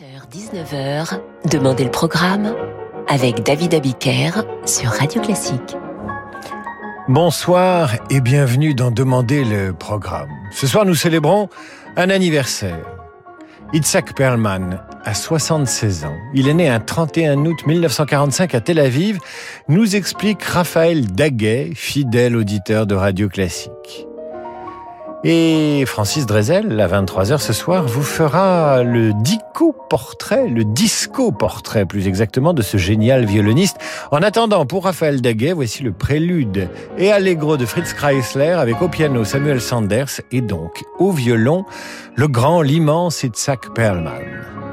18h-19h, Demandez le programme avec David Abiker sur Radio Classique. Bonsoir et bienvenue dans Demander le programme. Ce soir, nous célébrons un anniversaire. Itzhak Perlman a 76 ans. Il est né un 31 août 1945 à Tel Aviv, nous explique Raphaël Daguet, fidèle auditeur de Radio Classique. Et Francis Drezel, à 23h ce soir, vous fera le dico-portrait, le disco-portrait plus exactement, de ce génial violoniste. En attendant, pour Raphaël Daguet, voici le prélude et allegro de Fritz Kreisler avec au piano Samuel Sanders et donc au violon le grand, l'immense Itzhak Perlman.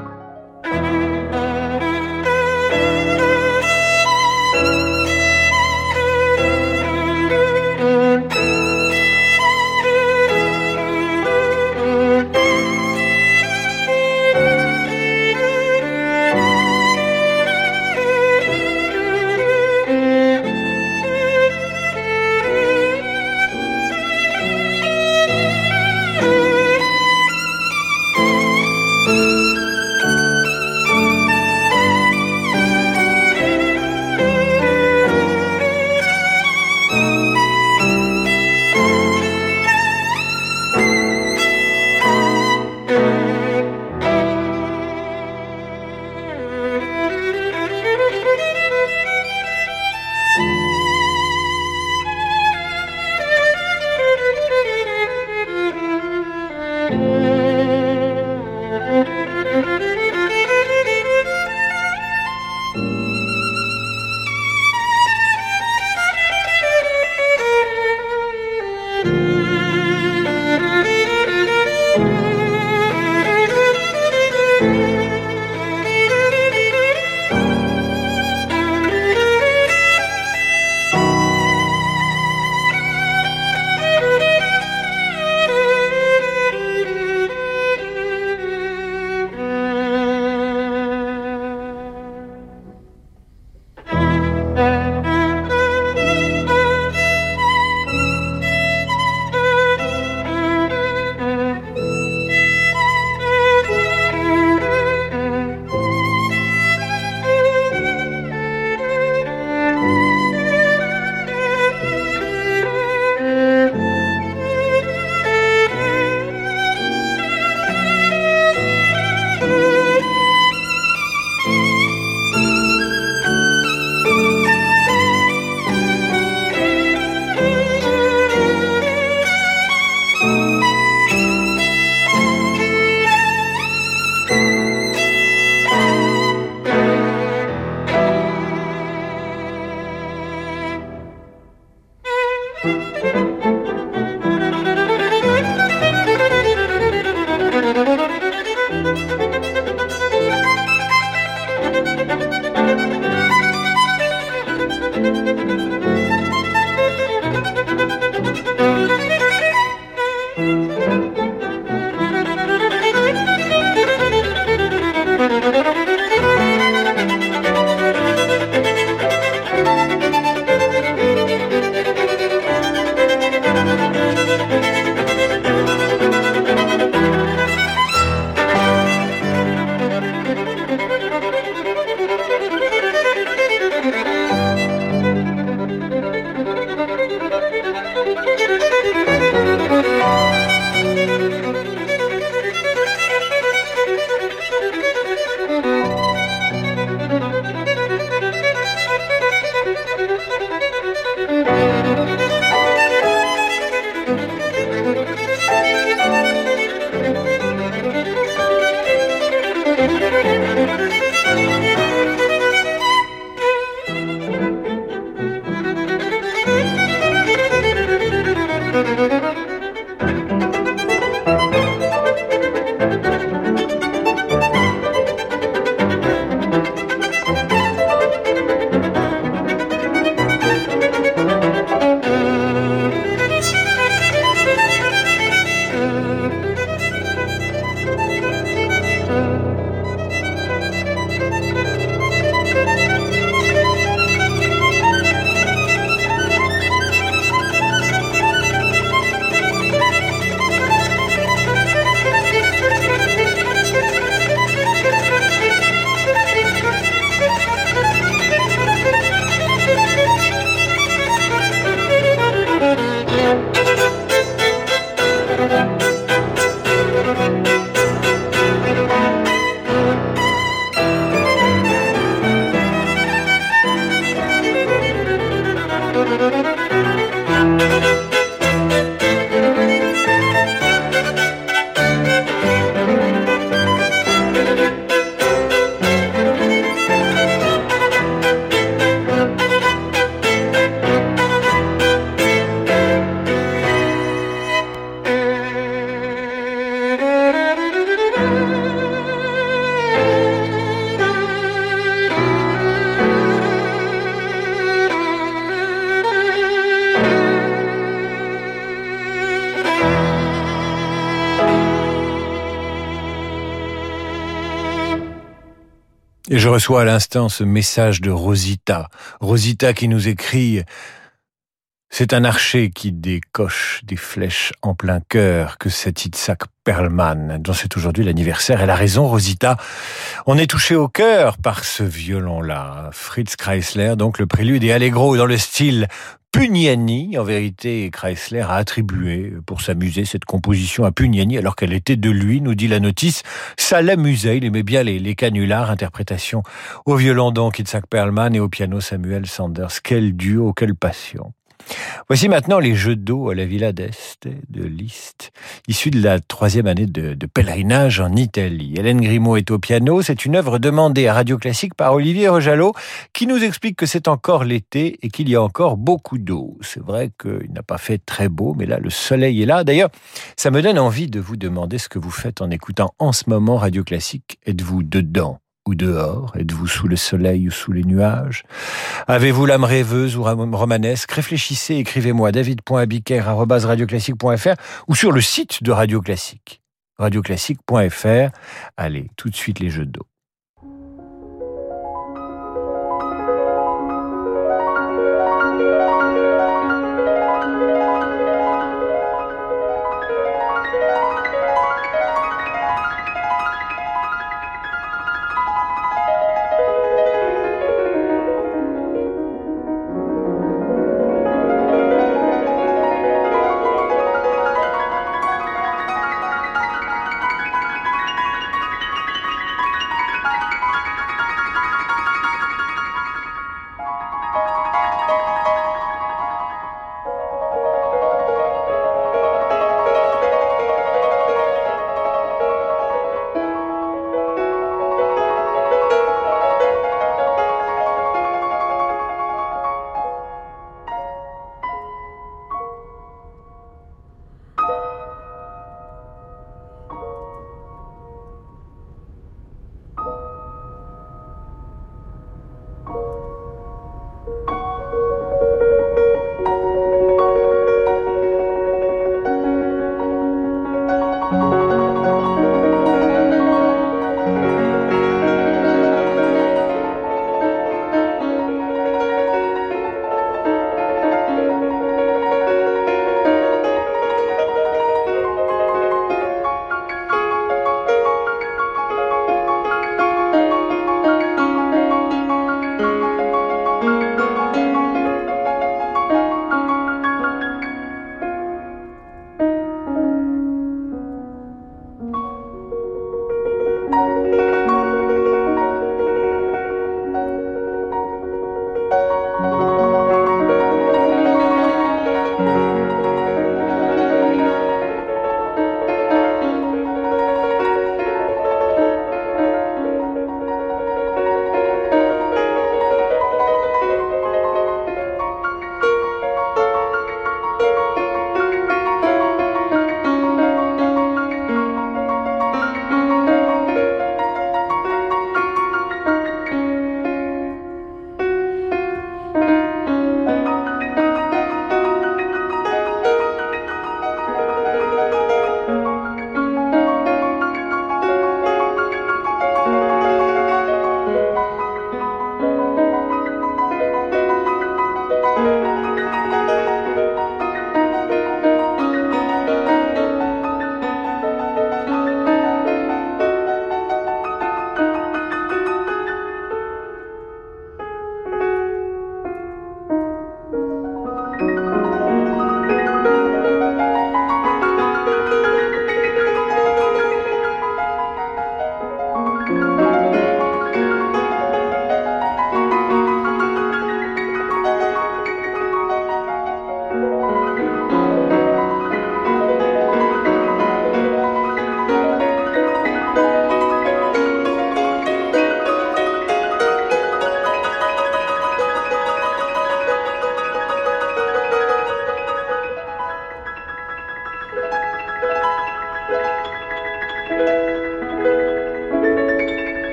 Reçois à l'instant ce message de Rosita. Rosita qui nous écrit c'est un archer qui décoche des flèches en plein cœur que cet Itzhak Perlman, dont c'est aujourd'hui l'anniversaire. Elle a raison, Rosita. On est touché au cœur par ce violon-là. Fritz Kreisler, donc le prélude et Allegro dans le style Pugnani. En vérité, Kreisler a attribué pour s'amuser cette composition à Pugnani alors qu'elle était de lui, nous dit la notice. Ça l'amusait, il aimait bien les, les canulars, interprétation au violon donc Itzhak Perlman et au piano Samuel Sanders. Quel duo, quelle passion. Voici maintenant les jeux d'eau à la Villa d'Este de Liszt, issus de la troisième année de, pèlerinage en Italie. Hélène Grimaud est au piano. C'est une œuvre demandée à Radio Classique par Olivier Rojalot, qui nous explique que c'est encore l'été et qu'il y a encore beaucoup d'eau. C'est vrai qu'il n'a pas fait très beau, mais là, le soleil est là. D'ailleurs, ça me donne envie de vous demander ce que vous faites en écoutant en ce moment Radio Classique. Êtes-vous dedans? Ou dehors? Êtes-vous sous le soleil ou sous les nuages? Avez-vous l'âme rêveuse ou romanesque? Réfléchissez, écrivez-moi david.abiker.radioclassique.fr ou sur le site de Radio Classique, radioclassique.fr. Allez, tout de suite les jeux d'eau.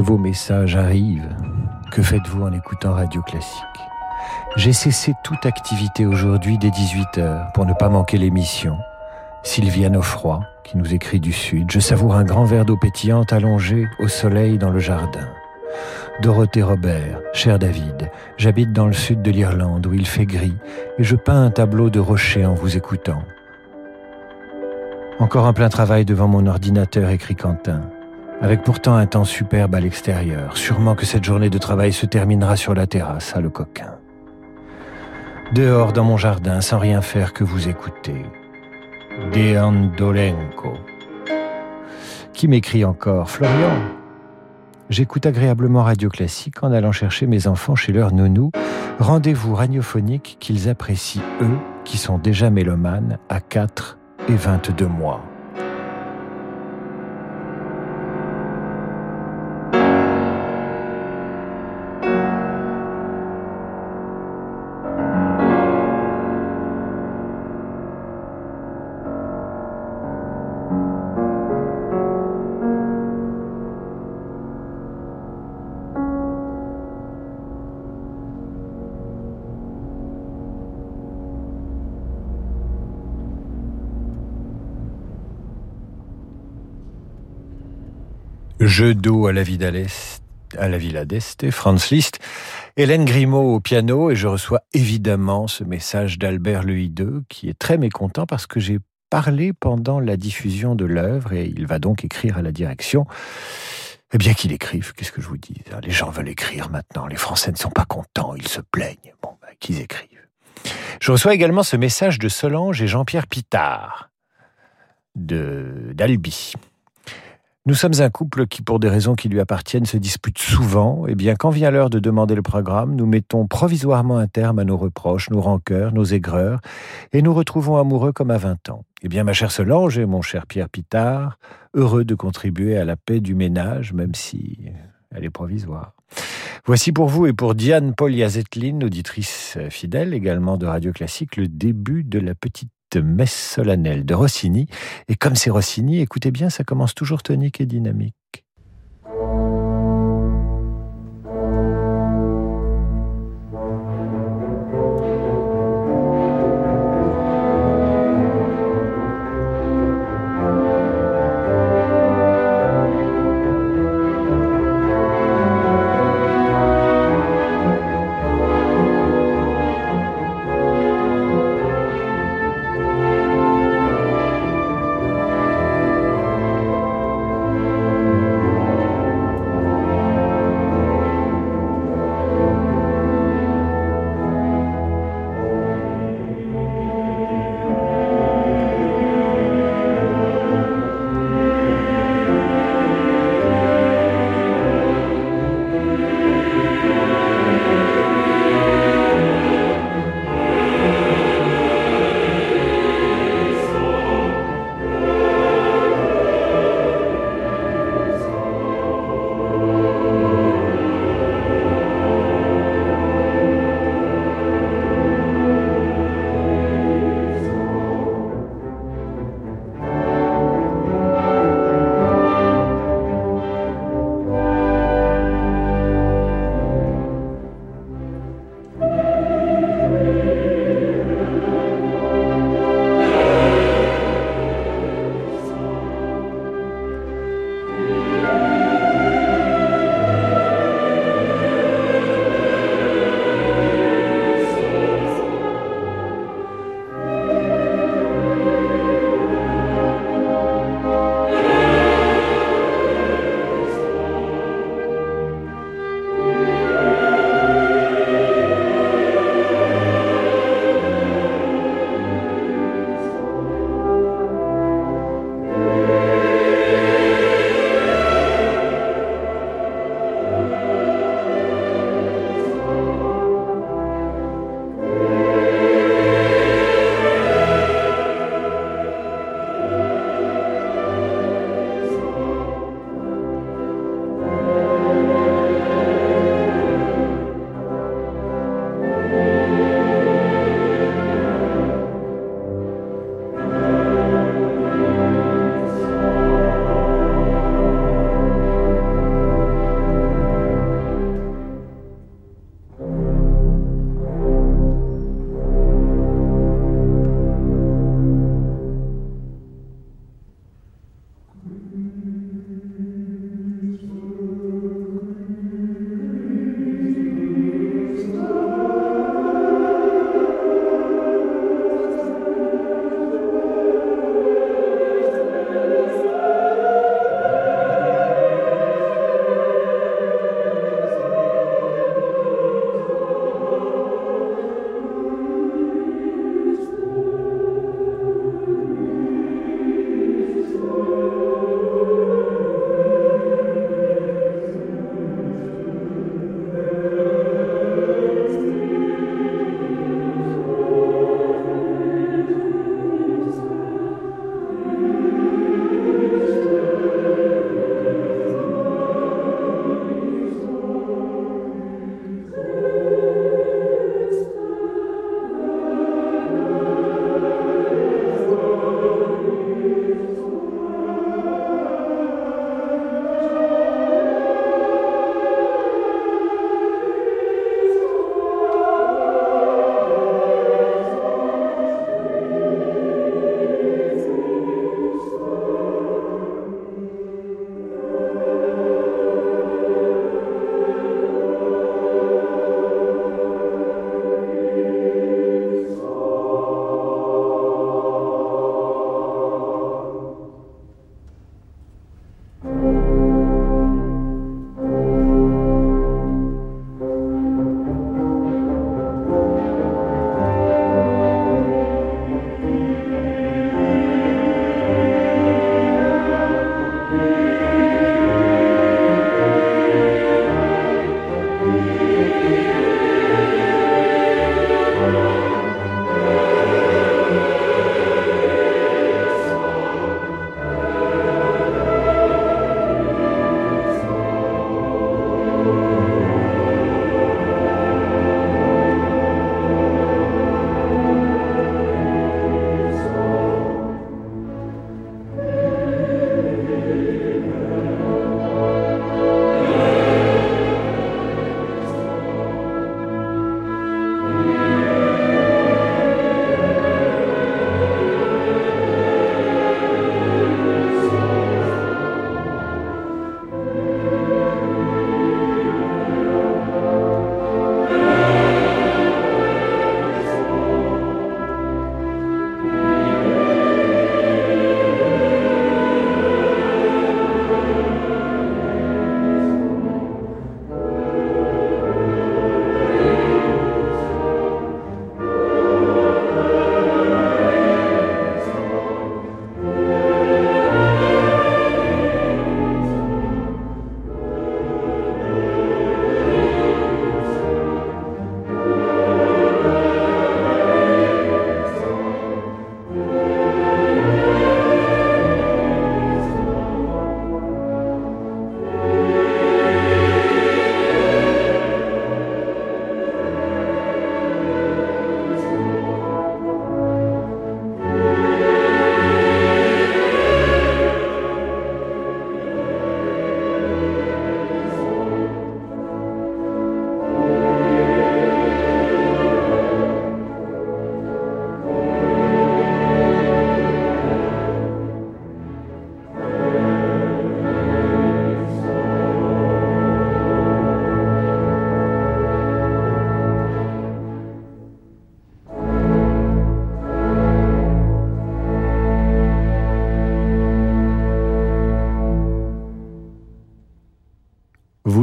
Vos messages arrivent. Que faites-vous en écoutant Radio Classique? J'ai cessé toute activité aujourd'hui dès 18h pour ne pas manquer l'émission. Sylviane froid qui nous écrit du Sud. Je savoure un grand verre d'eau pétillante allongé au soleil dans le jardin. Dorothée Robert, cher David, j'habite dans le sud de l'Irlande où il fait gris et je peins un tableau de rochers en vous écoutant. Encore un plein travail devant mon ordinateur, écrit Quentin, avec pourtant un temps superbe à l'extérieur. Sûrement que cette journée de travail se terminera sur la terrasse, à le coquin. Dehors dans mon jardin, sans rien faire que vous écouter. Dolenko. Qui m'écrit encore? Florian J'écoute agréablement Radio Classique en allant chercher mes enfants chez leur nounou. Rendez-vous radiophonique qu'ils apprécient eux, qui sont déjà mélomanes, à 4 et 22 mois. Jeu d'eau à la Villa d'Este, Franz Liszt, Hélène Grimaud au piano, et je reçois évidemment ce message d'Albert Le Hideux, qui est très mécontent parce que j'ai parlé pendant la diffusion de l'œuvre, et il va donc écrire à la direction. Eh bien qu'il écrive, qu'est-ce que je vous dis Les gens veulent écrire maintenant, les Français ne sont pas contents, ils se plaignent. Bon, ben, qu'ils écrivent. Je reçois également ce message de Solange et Jean-Pierre Pitard, d'Albi. Nous sommes un couple qui, pour des raisons qui lui appartiennent, se dispute souvent. Et eh bien, quand vient l'heure de demander le programme, nous mettons provisoirement un terme à nos reproches, nos rancœurs, nos aigreurs, et nous retrouvons amoureux comme à 20 ans. Eh bien, ma chère Solange et mon cher Pierre Pitard, heureux de contribuer à la paix du ménage, même si elle est provisoire. Voici pour vous et pour Diane Poliazetlin, auditrice fidèle également de Radio Classique, le début de la petite messe solennelle de Rossini. Et comme c'est Rossini, écoutez bien, ça commence toujours tonique et dynamique.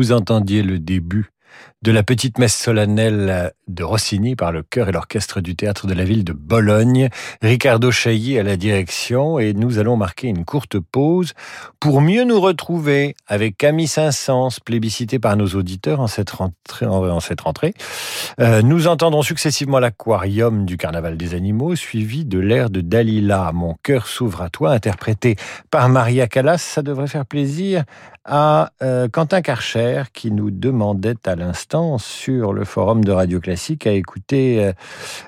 Vous entendiez le début de la petite messe solennelle de Rossini par le chœur et l'orchestre du théâtre de la ville de Bologne. Ricardo Chailly à la direction et nous allons marquer une courte pause pour mieux nous retrouver avec Camille Saint-Saëns, plébiscité par nos auditeurs en cette rentrée. Euh, nous entendrons successivement l'aquarium du Carnaval des animaux, suivi de l'air de Dalila, Mon cœur s'ouvre à toi, interprété par Maria Callas. Ça devrait faire plaisir à euh, Quentin Karcher qui nous demandait à l'instant sur le forum de Radio Classique à écouter euh,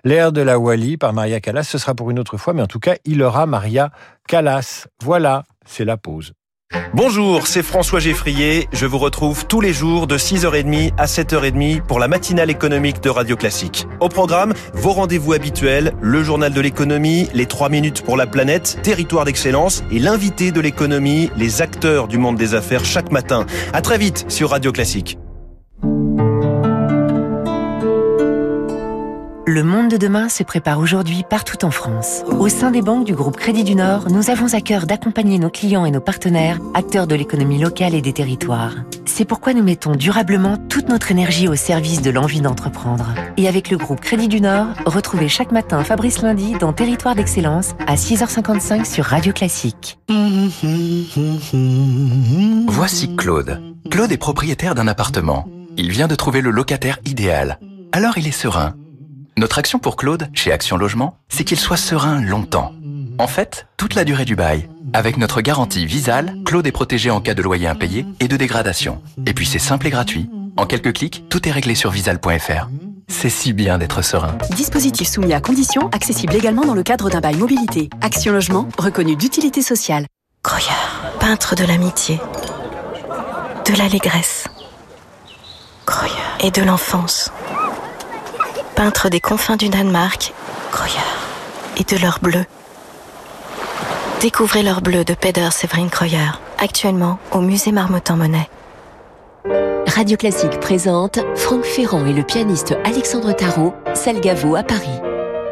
l'air de la Wally par Maria Callas. Ce sera pour une autre fois, mais en tout cas, il aura Maria Callas. Voilà, c'est la pause. Bonjour, c'est François Geffrier. Je vous retrouve tous les jours de 6h30 à 7h30 pour la matinale économique de Radio Classique. Au programme, vos rendez-vous habituels, le journal de l'économie, les 3 minutes pour la planète, territoire d'excellence et l'invité de l'économie, les acteurs du monde des affaires chaque matin. À très vite sur Radio Classique. Le monde de demain se prépare aujourd'hui partout en France. Au sein des banques du groupe Crédit du Nord, nous avons à cœur d'accompagner nos clients et nos partenaires, acteurs de l'économie locale et des territoires. C'est pourquoi nous mettons durablement toute notre énergie au service de l'envie d'entreprendre. Et avec le groupe Crédit du Nord, retrouvez chaque matin Fabrice Lundi dans Territoire d'Excellence à 6h55 sur Radio Classique. Voici Claude. Claude est propriétaire d'un appartement. Il vient de trouver le locataire idéal. Alors il est serein. Notre action pour Claude, chez Action Logement, c'est qu'il soit serein longtemps. En fait, toute la durée du bail. Avec notre garantie Visal, Claude est protégé en cas de loyer impayé et de dégradation. Et puis c'est simple et gratuit. En quelques clics, tout est réglé sur visal.fr. C'est si bien d'être serein. Dispositif soumis à conditions, accessible également dans le cadre d'un bail mobilité. Action Logement, reconnu d'utilité sociale. Croyer, peintre de l'amitié, de l'allégresse, Croyer et de l'enfance peintre des confins du Danemark, Croyer, et de leur bleu. Découvrez leur bleu de Peder Séverine Croyer, actuellement au musée Marmottan-Monet. Radio Classique présente Franck Ferrand et le pianiste Alexandre Tarot, Salgavo à Paris.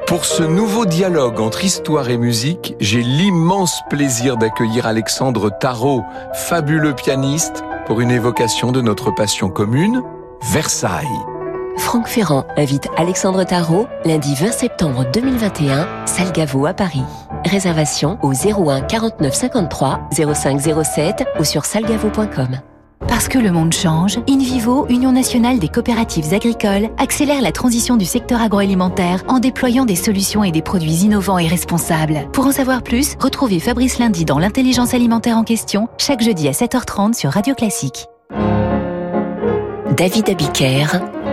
Pour ce nouveau dialogue entre histoire et musique, j'ai l'immense plaisir d'accueillir Alexandre Tarot, fabuleux pianiste, pour une évocation de notre passion commune, Versailles. Franck Ferrand invite Alexandre Tarot lundi 20 septembre 2021, Salgavo à Paris. Réservation au 01 49 53 05 07 ou sur salgavo.com. Parce que le monde change, InVivo, Union nationale des coopératives agricoles, accélère la transition du secteur agroalimentaire en déployant des solutions et des produits innovants et responsables. Pour en savoir plus, retrouvez Fabrice Lundi dans l'intelligence alimentaire en question, chaque jeudi à 7h30 sur Radio Classique. David Abiker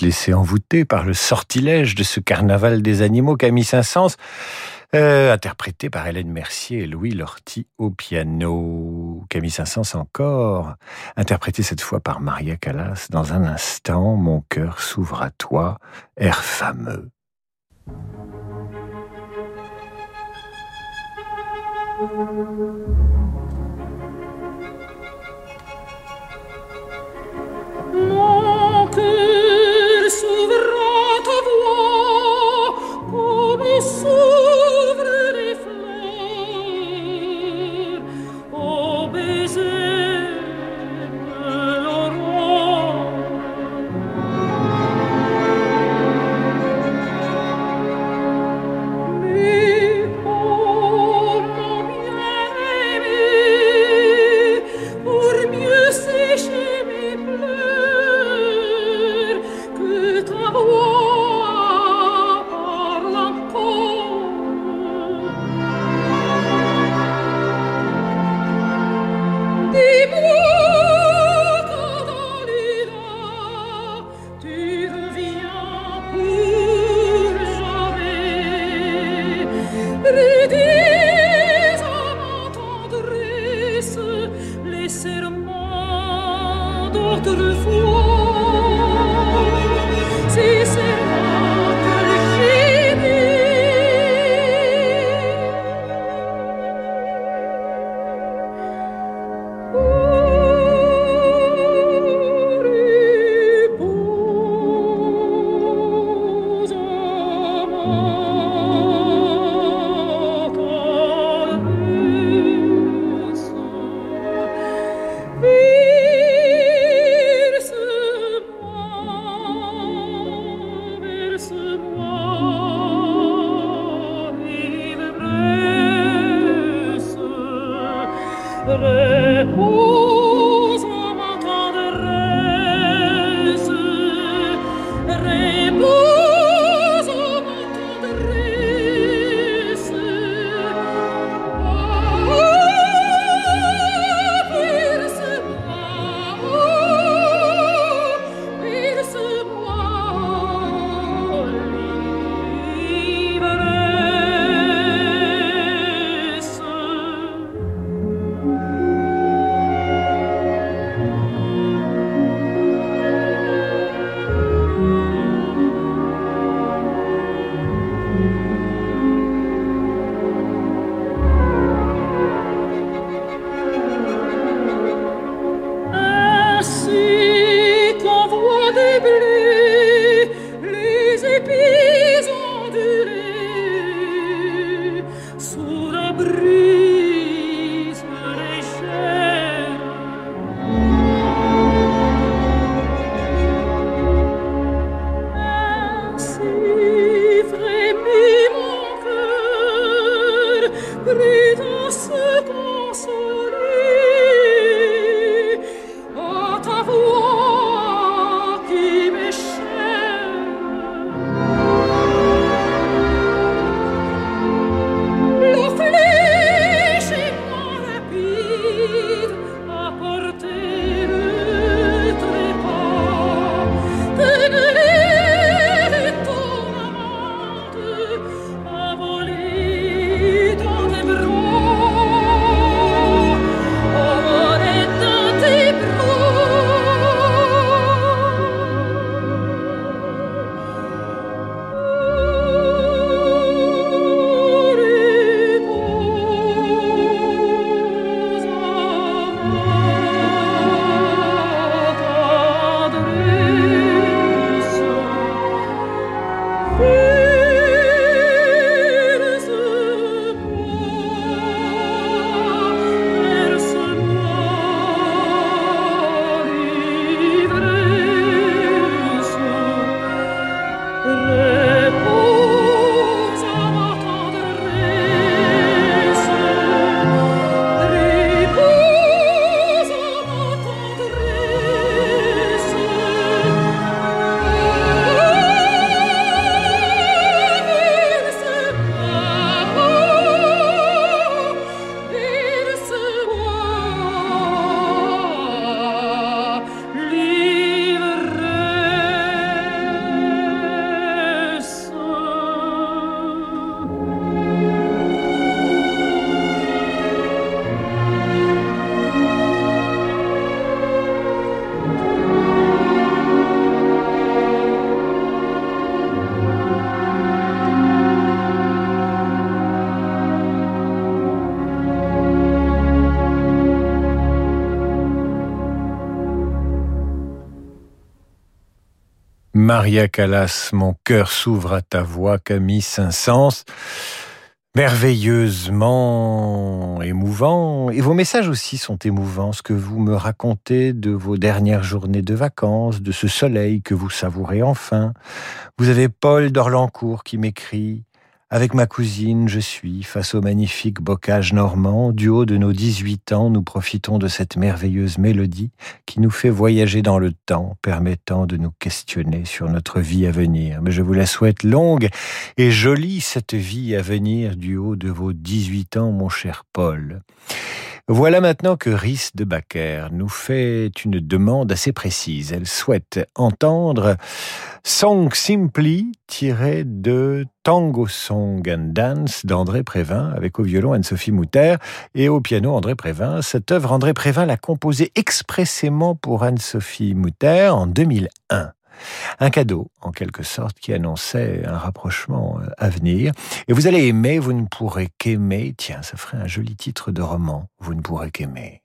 Laissé envoûter par le sortilège de ce carnaval des animaux Camille Saint-Saëns, euh, interprété par Hélène Mercier et Louis Lorty au piano. Camille Saint-Saëns encore, interprété cette fois par Maria Callas. Dans un instant, mon cœur s'ouvre à toi, air fameux. Comme Maria Callas, mon cœur s'ouvre à ta voix, Camille Saint-Saëns. Merveilleusement émouvant. Et vos messages aussi sont émouvants. Ce que vous me racontez de vos dernières journées de vacances, de ce soleil que vous savourez enfin. Vous avez Paul d'Orlancourt qui m'écrit avec ma cousine, je suis, face au magnifique bocage normand, du haut de nos 18 ans, nous profitons de cette merveilleuse mélodie qui nous fait voyager dans le temps, permettant de nous questionner sur notre vie à venir. Mais je vous la souhaite longue et jolie, cette vie à venir du haut de vos 18 ans, mon cher Paul. Voilà maintenant que Rhys de Baker nous fait une demande assez précise. Elle souhaite entendre Song Simply tiré de Tango Song and Dance d'André Prévin avec au violon Anne-Sophie Mouter et au piano André Prévin. Cette œuvre, André Prévin l'a composée expressément pour Anne-Sophie Mouter en 2001. Un cadeau, en quelque sorte, qui annonçait un rapprochement euh, à venir. Et vous allez aimer, vous ne pourrez qu'aimer. Tiens, ça ferait un joli titre de roman. Vous ne pourrez qu'aimer.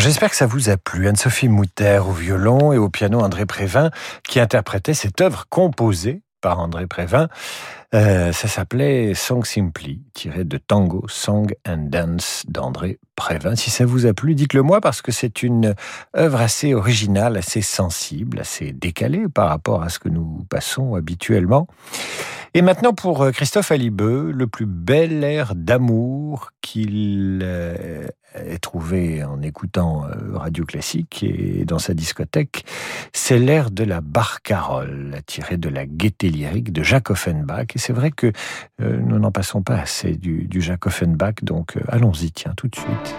J'espère que ça vous a plu. Anne-Sophie Mouter au violon et au piano André Prévin qui interprétait cette œuvre composée par André Prévin. Euh, ça s'appelait Song Simply, tiré de Tango, Song and Dance d'André Prévin. Si ça vous a plu, dites-le moi parce que c'est une œuvre assez originale, assez sensible, assez décalée par rapport à ce que nous passons habituellement. Et maintenant pour euh, Christophe Alibeux, le plus bel air d'amour qu'il euh, trouvé en écoutant euh, Radio Classique et dans sa discothèque, c'est l'air de la barcarolle, tiré de la gaieté lyrique de Jacques Offenbach. Et c'est vrai que nous n'en passons pas assez du, du Jacques Offenbach, donc allons-y, tiens, tout de suite.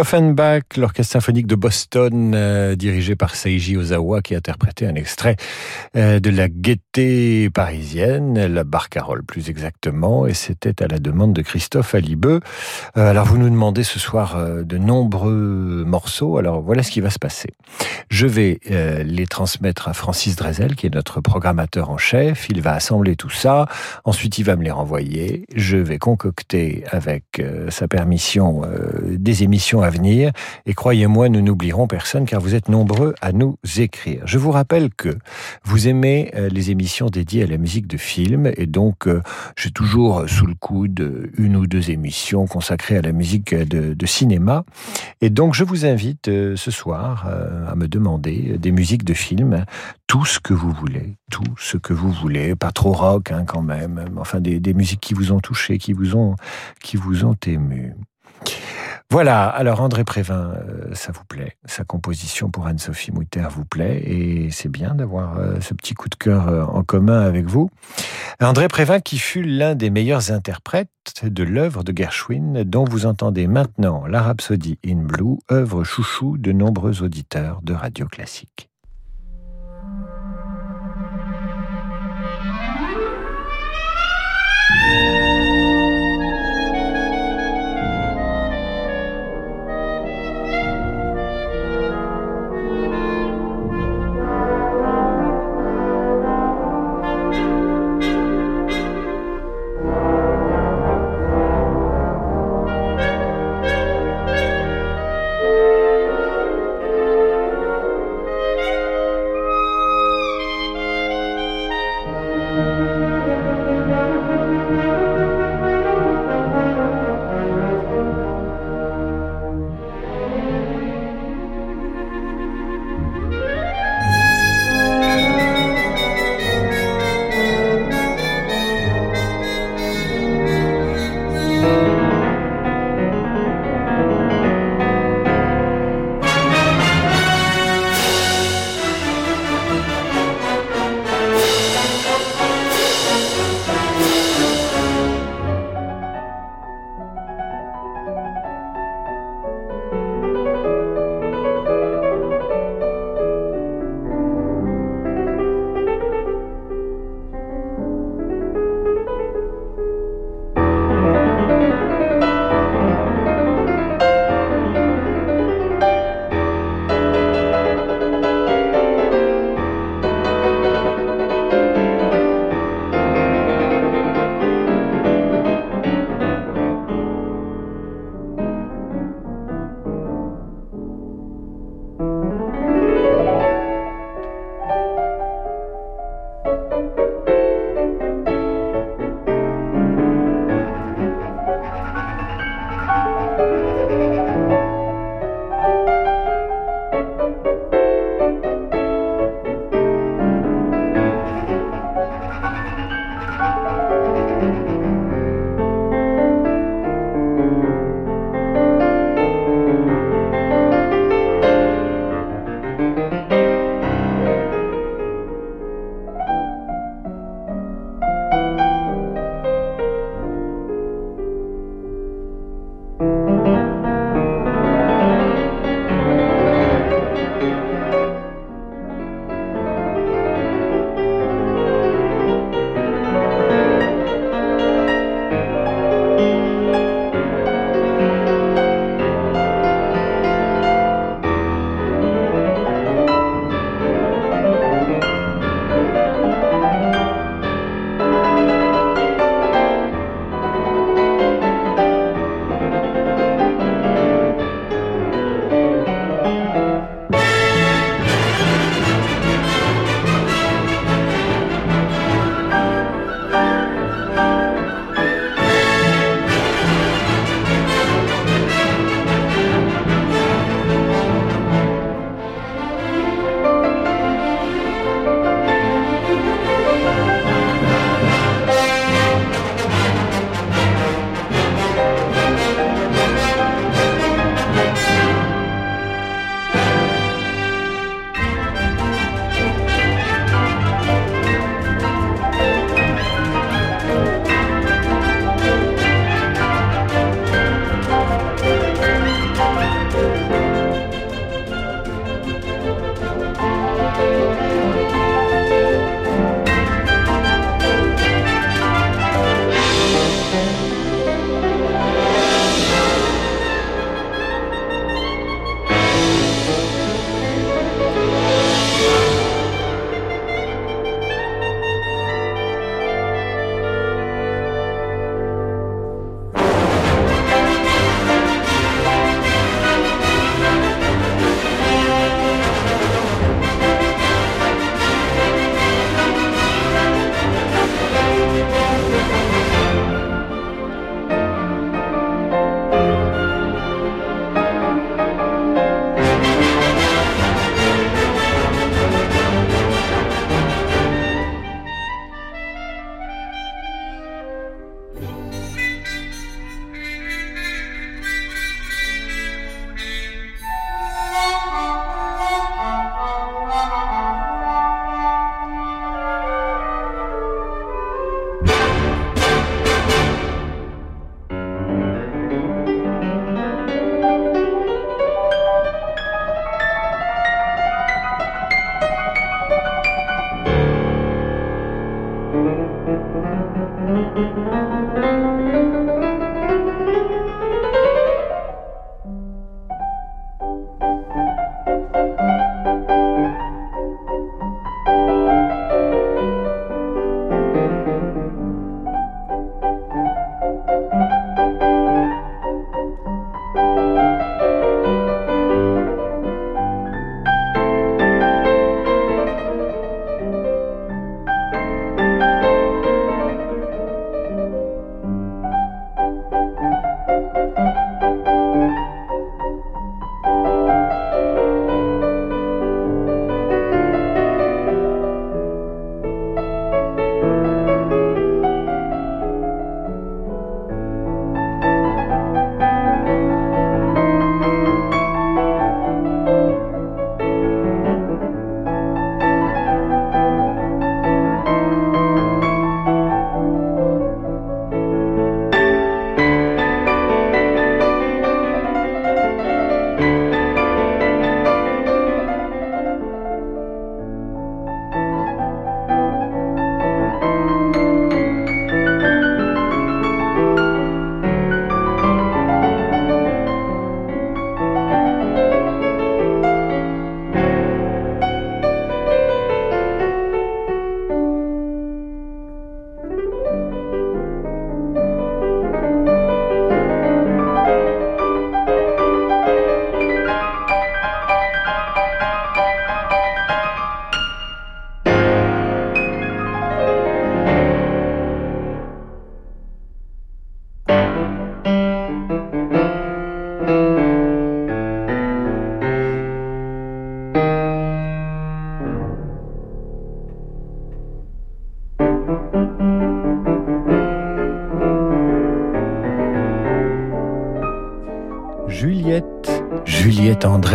Offenbach, l'orchestre symphonique de Boston, euh, dirigé par Seiji Ozawa, qui interprétait un extrait euh, de la gaieté parisienne, la barcarolle plus exactement, et c'était à la demande de Christophe Alibeux. Euh, alors vous nous demandez ce soir de nombreux morceaux, alors voilà ce qui va se passer. Je vais les transmettre à Francis Drezel, qui est notre programmateur en chef, il va assembler tout ça, ensuite il va me les renvoyer, je vais concocter avec sa permission des émissions à Et croyez-moi, nous n'oublierons personne car vous êtes nombreux à nous écrire. Je vous rappelle que vous aimez euh, les émissions dédiées à la musique de film et donc euh, j'ai toujours sous le coude une ou deux émissions consacrées à la musique de, de cinéma. Et donc je vous invite euh, ce soir à me demander des musiques de film, tout ce que vous voulez, tout ce que vous voulez, pas trop rock hein, quand même, enfin des, des musiques qui vous ont touché, qui vous ont, qui vous ont ému. Voilà, alors André Prévin, euh, ça vous plaît, sa composition pour Anne-Sophie Mouter vous plaît, et c'est bien d'avoir euh, ce petit coup de cœur euh, en commun avec vous. André Prévin qui fut l'un des meilleurs interprètes de l'œuvre de Gershwin, dont vous entendez maintenant la Rhapsodie in Blue, œuvre chouchou de nombreux auditeurs de radio classique.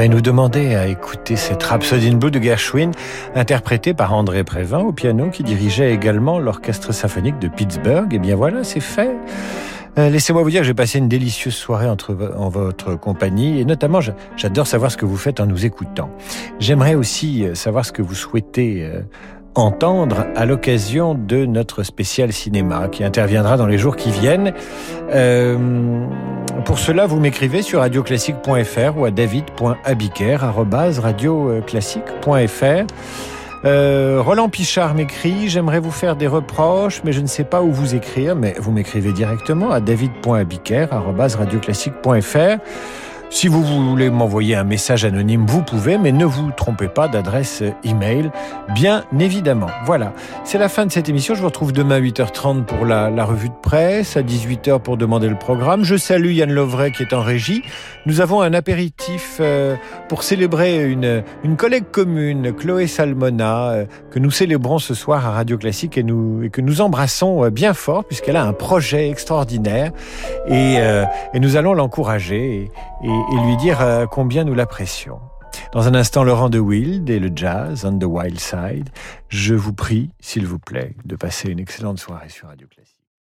André nous demandait à écouter cette Rhapsody in Blue de Gershwin, interprétée par André Prévin au piano, qui dirigeait également l'orchestre symphonique de Pittsburgh. Et bien voilà, c'est fait. Euh, Laissez-moi vous dire que j'ai passé une délicieuse soirée en votre compagnie et notamment j'adore savoir ce que vous faites en nous écoutant. J'aimerais aussi euh, savoir ce que vous souhaitez euh, entendre à l'occasion de notre spécial cinéma qui interviendra dans les jours qui viennent. Euh, pour cela, vous m'écrivez sur radioclassique.fr ou à david.abiker.radioclassique.fr. Euh, Roland Pichard m'écrit, j'aimerais vous faire des reproches, mais je ne sais pas où vous écrire, mais vous m'écrivez directement à david.abiker.radioclassique.fr. Si vous voulez m'envoyer un message anonyme, vous pouvez, mais ne vous trompez pas d'adresse email, bien évidemment. Voilà, c'est la fin de cette émission. Je vous retrouve demain à 8h30 pour la, la revue de presse, à 18h pour demander le programme. Je salue Yann Lovray qui est en régie. Nous avons un apéritif euh, pour célébrer une, une collègue commune, Chloé Salmona, euh, que nous célébrons ce soir à Radio Classique et, nous, et que nous embrassons euh, bien fort puisqu'elle a un projet extraordinaire et, euh, et nous allons l'encourager. Et, lui dire euh, combien nous l'apprécions. Dans un instant, Laurent de Wild et le jazz on the wild side. Je vous prie, s'il vous plaît, de passer une excellente soirée sur Radio.